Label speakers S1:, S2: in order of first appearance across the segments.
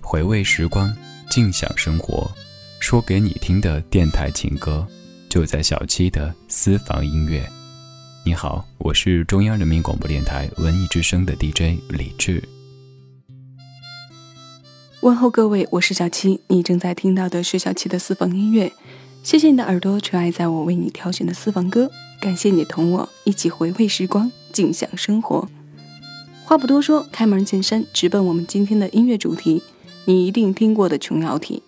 S1: 回味时光，静享生活，说给你听的电台情歌，就在小七的私房音乐。你好，我是中央人民广播电台文艺之声的 DJ 李志。
S2: 问候各位，我是小七，你正在听到的是小七的私房音乐。谢谢你的耳朵，宠爱在我为你挑选的私房歌。感谢你同我一起回味时光，尽享生活。话不多说，开门见山，直奔我们今天的音乐主题。你一定听过的琼瑶体，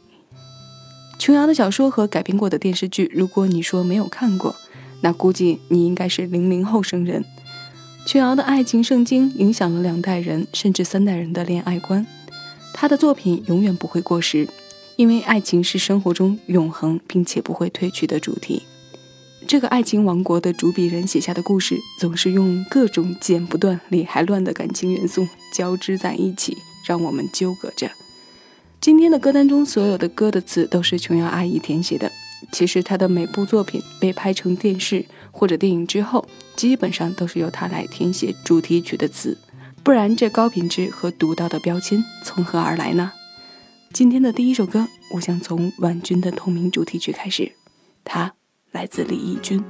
S2: 琼瑶的小说和改编过的电视剧，如果你说没有看过，那估计你应该是零零后生人。琼瑶的爱情圣经影响了两代人甚至三代人的恋爱观，她的作品永远不会过时，因为爱情是生活中永恒并且不会褪去的主题。这个爱情王国的主笔人写下的故事，总是用各种剪不断理还乱的感情元素交织在一起，让我们纠葛着。今天的歌单中，所有的歌的词都是琼瑶阿姨填写的。其实她的每部作品被拍成电视或者电影之后，基本上都是由她来填写主题曲的词，不然这高品质和独到的标签从何而来呢？今天的第一首歌，我想从婉君的同名主题曲开始，它来自李翊君。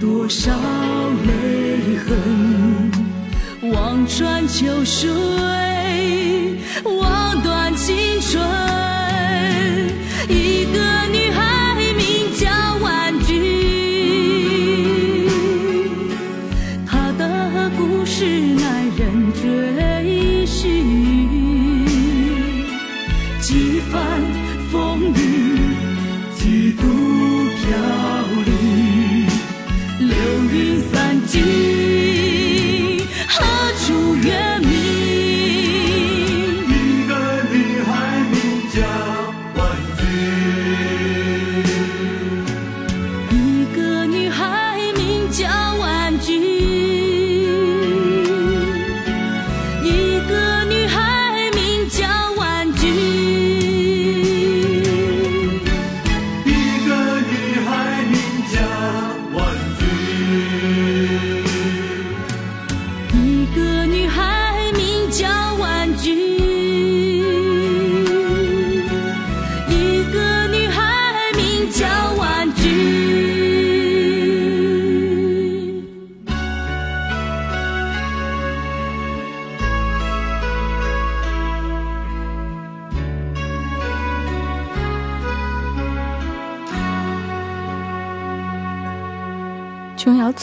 S3: 多少泪痕，望穿秋水，望断青春。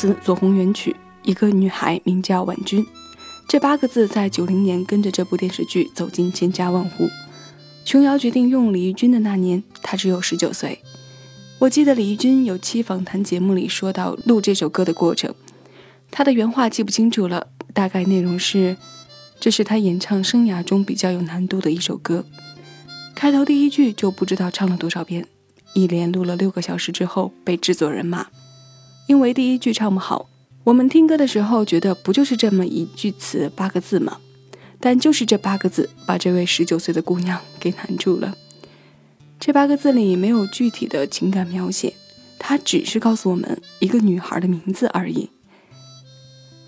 S4: 词，左宏元曲，一个女孩名叫婉君。这八个字在九零年跟着这部电视剧走进千家万户。琼瑶决定用李翊君的那年，她只有十九岁。我记得李翊君有期访谈节目里说到录这首歌的过程，她的原话记不清楚了，大概内容是：这是她演唱生涯中比较有难度的一首歌。开头第一句就不知道唱了多少遍，一连录了六个小时之后被制作人骂，因为第一句唱不好。我们听歌的时候觉得不就是这么一句词八个字吗？但就是这八个字把这位十九岁的姑娘给难住了。这八个字里没有具体的情感描写，它只是告诉我们一个女孩的名字而已。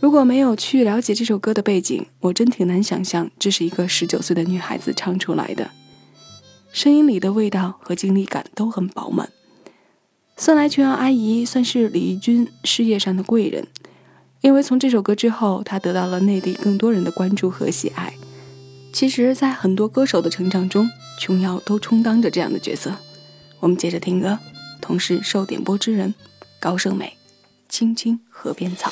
S4: 如果没有去了解这首歌的背景，我真挺难想象这是一个十九岁的女孩子唱出来的。声音里的味道和经历感都很饱满。算来琼瑶阿姨算是李翊君事业上的贵人。因为从这首歌之后，她得到了内地更多人的关注和喜爱。其实，在很多歌手的成长中，琼瑶都充当着这样的角色。我们接着听歌，同是受点播之人高胜美，《青青河边草》。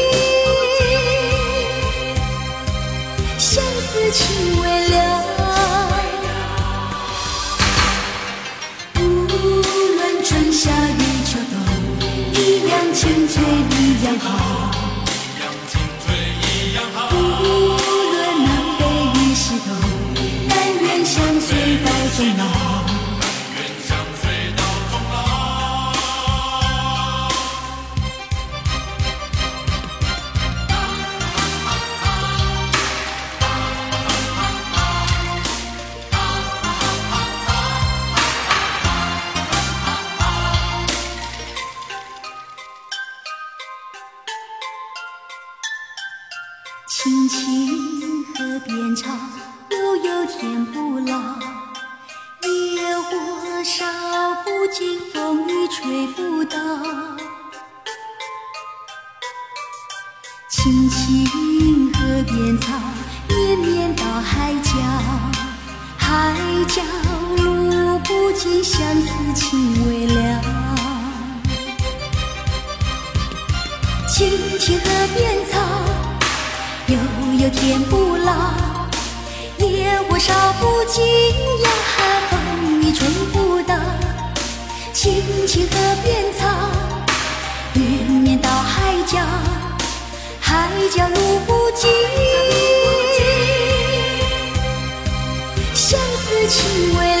S5: 一样青青河边草，绵绵到海角，海角路不尽，相思情未了。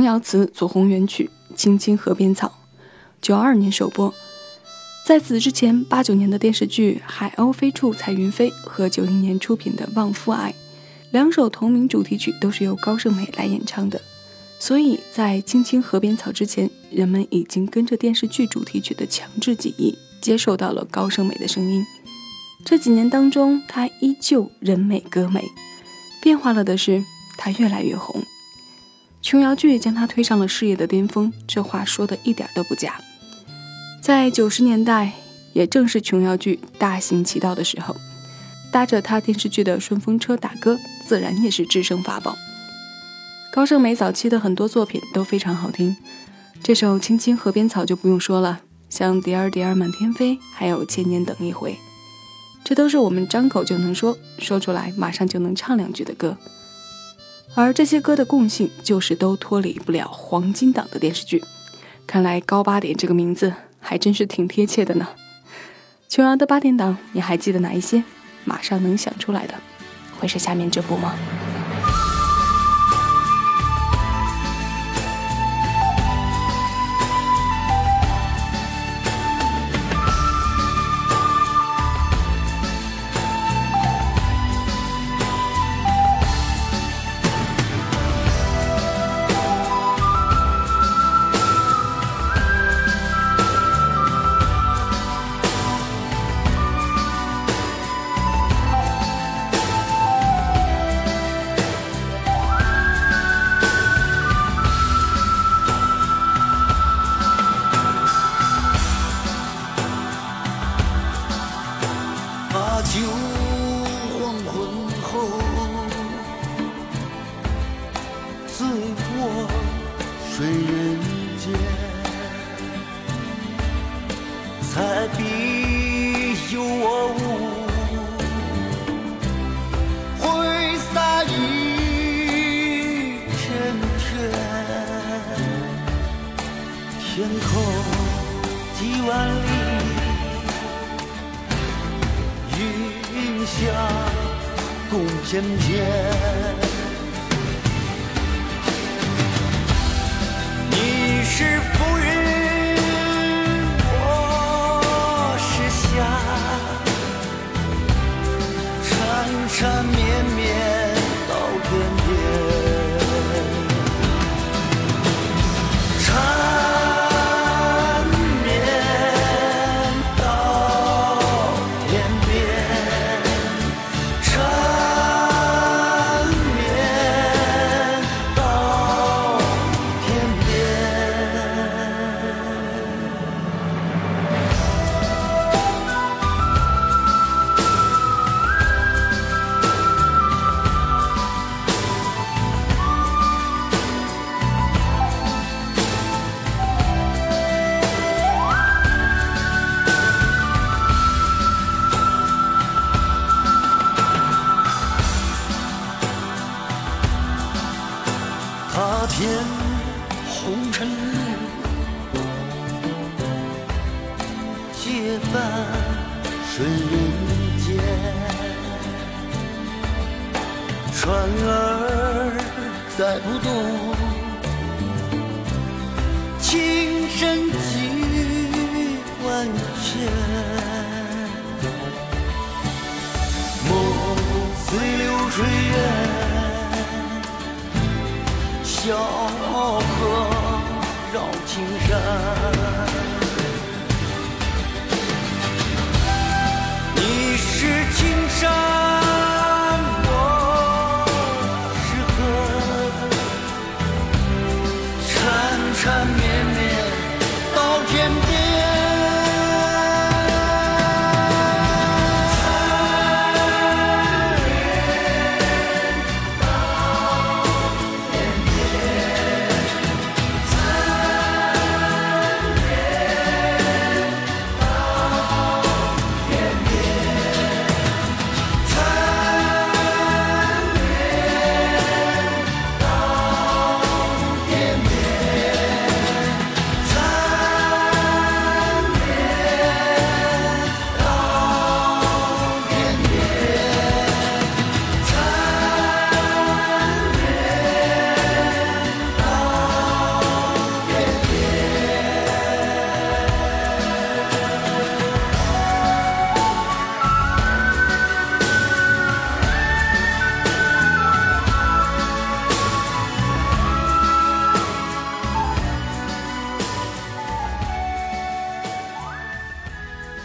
S4: 琼瑶词，左宏元曲，《青青河边草》，九二年首播。在此之前，八九年的电视剧《海鸥飞处彩云飞》和九一年出品的《望夫爱》，两首同名主题曲都是由高胜美来演唱的。所以在《青青河边草》之前，人们已经跟着电视剧主题曲的强制记忆，接受到了高胜美的声音。这几年当中，她依旧人美歌美，变化了的是她越来越红。琼瑶剧将她推上了事业的巅峰，这话说的一点都不假。在九十年代，也正是琼瑶剧大行其道的时候，搭着她电视剧的顺风车打歌，自然也是制胜法宝。高胜美早期的很多作品都非常好听，这首《青青河边草》就不用说了，像《蝶儿蝶儿满天飞》，还有《千年等一回》，这都是我们张口就能说，说出来马上就能唱两句的歌。而这些歌的共性就是都脱离不了黄金档的电视剧。看来高八点这个名字。还真是挺贴切的呢。琼瑶的八点档，你还记得哪一些？马上能想出来的，会是下面这部吗？
S6: 彩笔有我舞，挥洒一片。天空几万里，云霞共翩翩。你是浮云。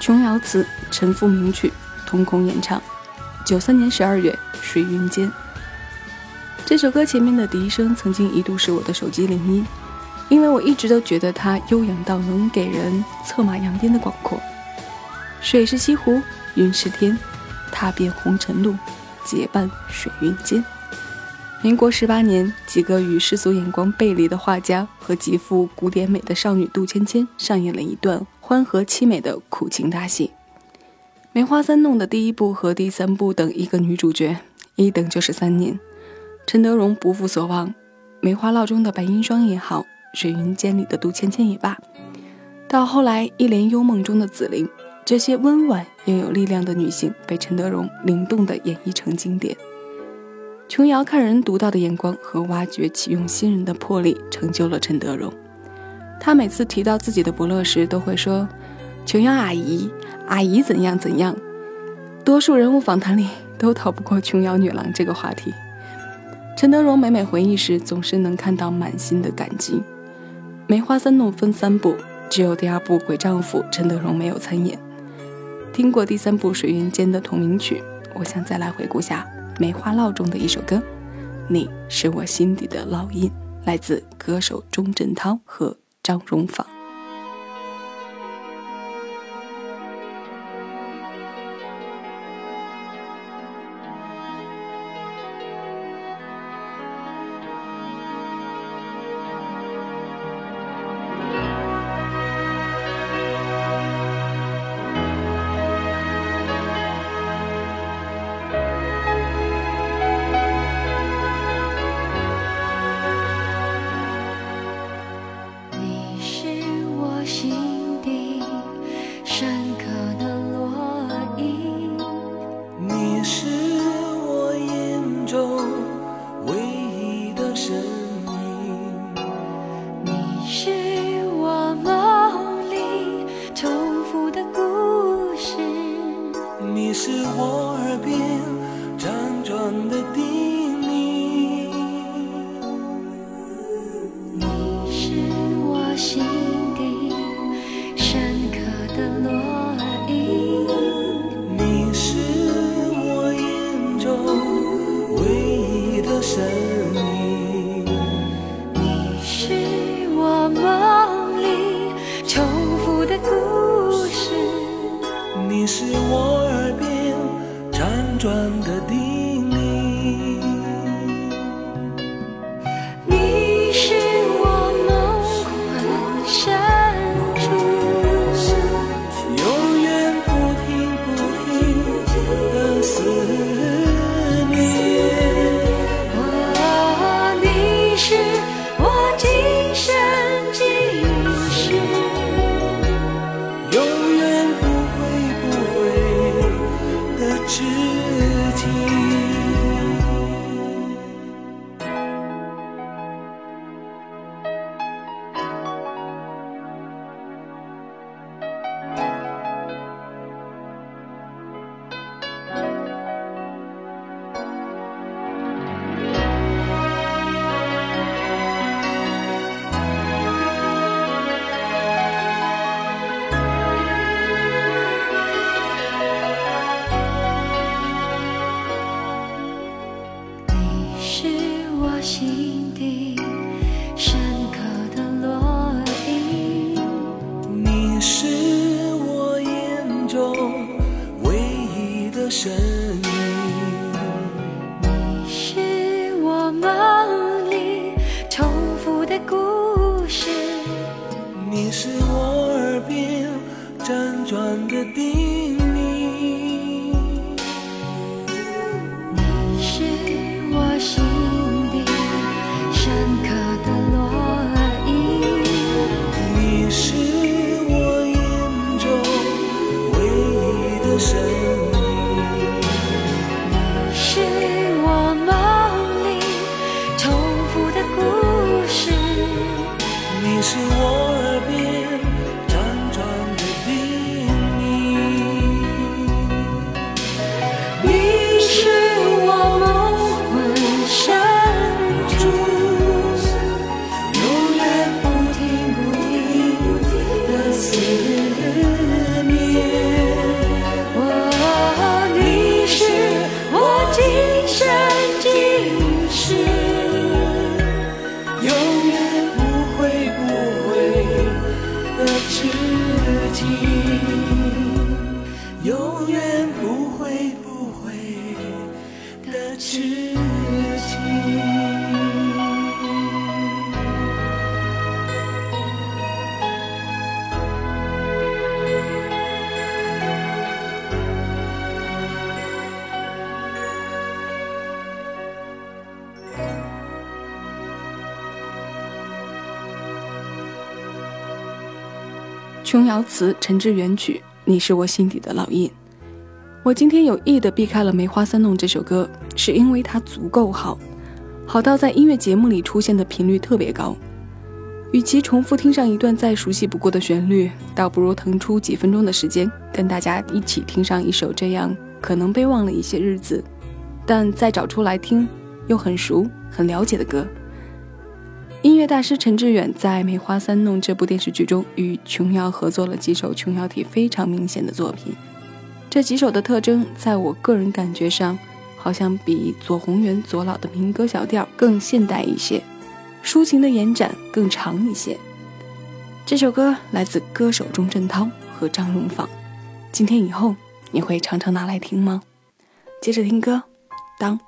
S4: 琼瑶词，陈复名曲，瞳孔演唱。九三年十二月，水云间。这首歌前面的笛声曾经一度是我的手机铃音，因为我一直都觉得它悠扬到能给人策马扬鞭的广阔。水是西湖，云是天，踏遍红尘路，结伴水云间。民国十八年，几个与世俗眼光背离的画家和极富古典美的少女杜芊芊上演了一段欢和凄美的苦情大戏。《梅花三弄》的第一部和第三部等一个女主角，一等就是三年。陈德容不负所望，《梅花烙》中的白银霜也好，《水云间》里的杜芊芊也罢，到后来《一帘幽梦》中的紫菱，这些温婉又有力量的女性，被陈德容灵动地演绎成经典。琼瑶看人独到的眼光和挖掘启用新人的魄力，成就了陈德容。他每次提到自己的伯乐时，都会说：“琼瑶阿姨，阿姨怎样怎样。”多数人物访谈里都逃不过琼瑶女郎这个话题。陈德容每每回忆时，总是能看到满心的感激。《梅花三弄》分三部，只有第二部《鬼丈夫》，陈德容没有参演。听过第三部《水云间》的同名曲，我想再来回顾下。《梅花烙》中的一首歌，你是我心底的烙印，来自歌手钟镇涛和张荣芳。转的定。琼瑶词，陈志远曲，你是我心底的烙印。我今天有意的避开了《梅花三弄》这首歌，是因为它足够好，好到在音乐节目里出现的频率特别高。与其重复听上一段再熟悉不过的旋律，倒不如腾出几分钟的时间，跟大家一起听上一首这样可能被忘了一些日子，但再找出来听又很熟、很了解的歌。音乐大师陈志远在《梅花三弄》这部电视剧中与琼瑶合作了几首琼瑶体非常明显的作品，这几首的特征，在我个人感觉上，好像比左宏元左老的民歌小调更现代一些，抒情的延展更长一些。这首歌来自歌手钟镇涛和张荣芳，今天以后你会常常拿来听吗？接着听歌，当，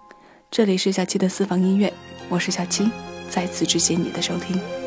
S4: 这里是小七的私房音乐，我是小七。再次致谢你的收听。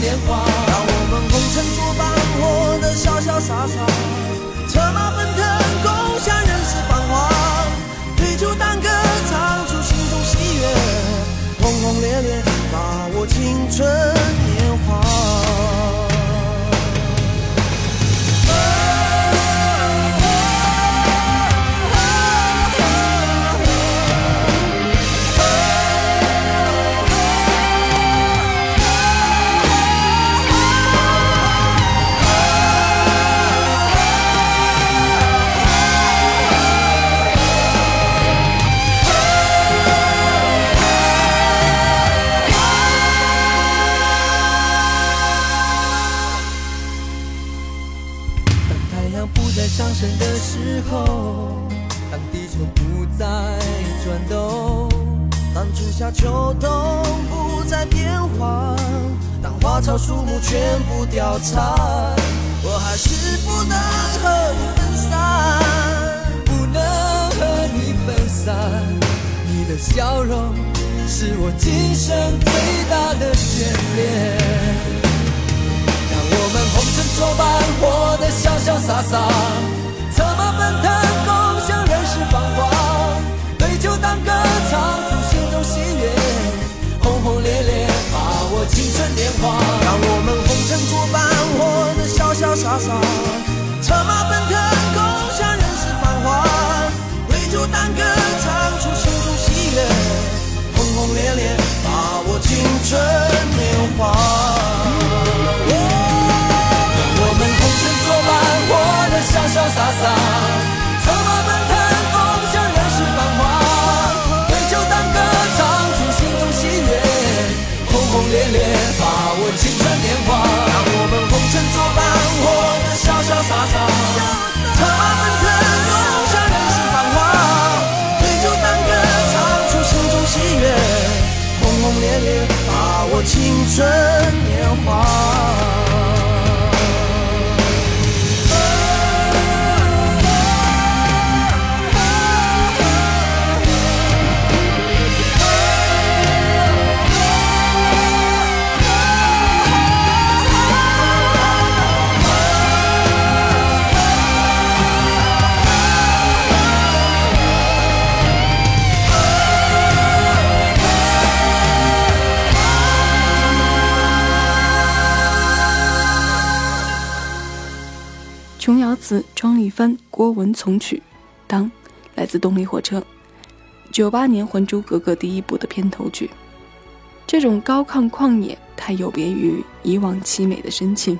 S2: 年华，让我们红尘作伴，活得潇潇洒洒，策马奔腾，共享人世繁华，对酒当歌，唱出心中喜悦，轰轰烈烈，把握青春。
S4: 琼瑶词，庄丽帆、郭文从曲，当，来自动力火车，九八年《还珠格格》第一部的片头曲。这种高亢旷野，太有别于以往凄美的深情，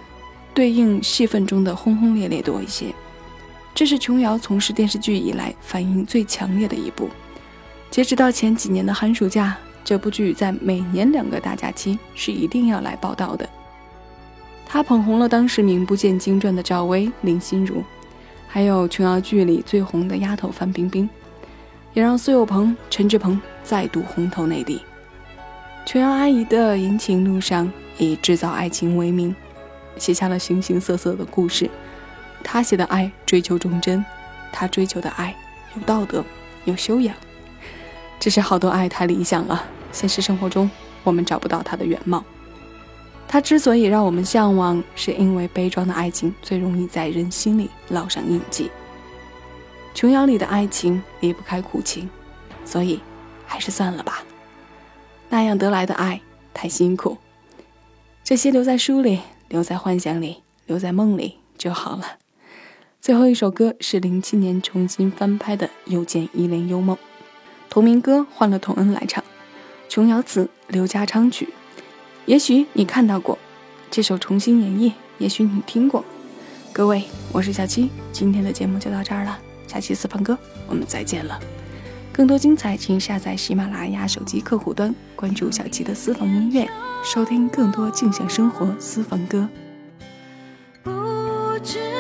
S4: 对应戏份中的轰轰烈烈多一些。这是琼瑶从事电视剧以来反应最强烈的一部。截止到前几年的寒暑假，这部剧在每年两个大假期是一定要来报道的。他捧红了当时名不见经传的赵薇、林心如，还有琼瑶剧里最红的丫头范冰冰，也让苏有朋、陈志朋再度红透内地。琼瑶阿姨的言情路上以制造爱情为名，写下了形形色色的故事。她写的爱追求忠贞，她追求的爱有道德、有修养。只是好多爱太理想了，现实生活中我们找不到它的原貌。它之所以让我们向往，是因为悲壮的爱情最容易在人心里烙上印记。琼瑶里的爱情离不开苦情，所以还是算了吧。那样得来的爱太辛苦，这些留在书里，留在幻想里，留在梦里就好了。最后一首歌是零七年重新翻拍的《又见一帘幽梦》，同名歌换了童恩来唱，琼瑶词，刘家昌曲。也许你看到过这首重新演绎也许你听过。各位我是小七今天的节目就到这儿了。下期私房歌我们再见了。更多精彩请下载喜马拉雅手机客户端关注小七的私房音乐收听更多静享生活私房歌。不知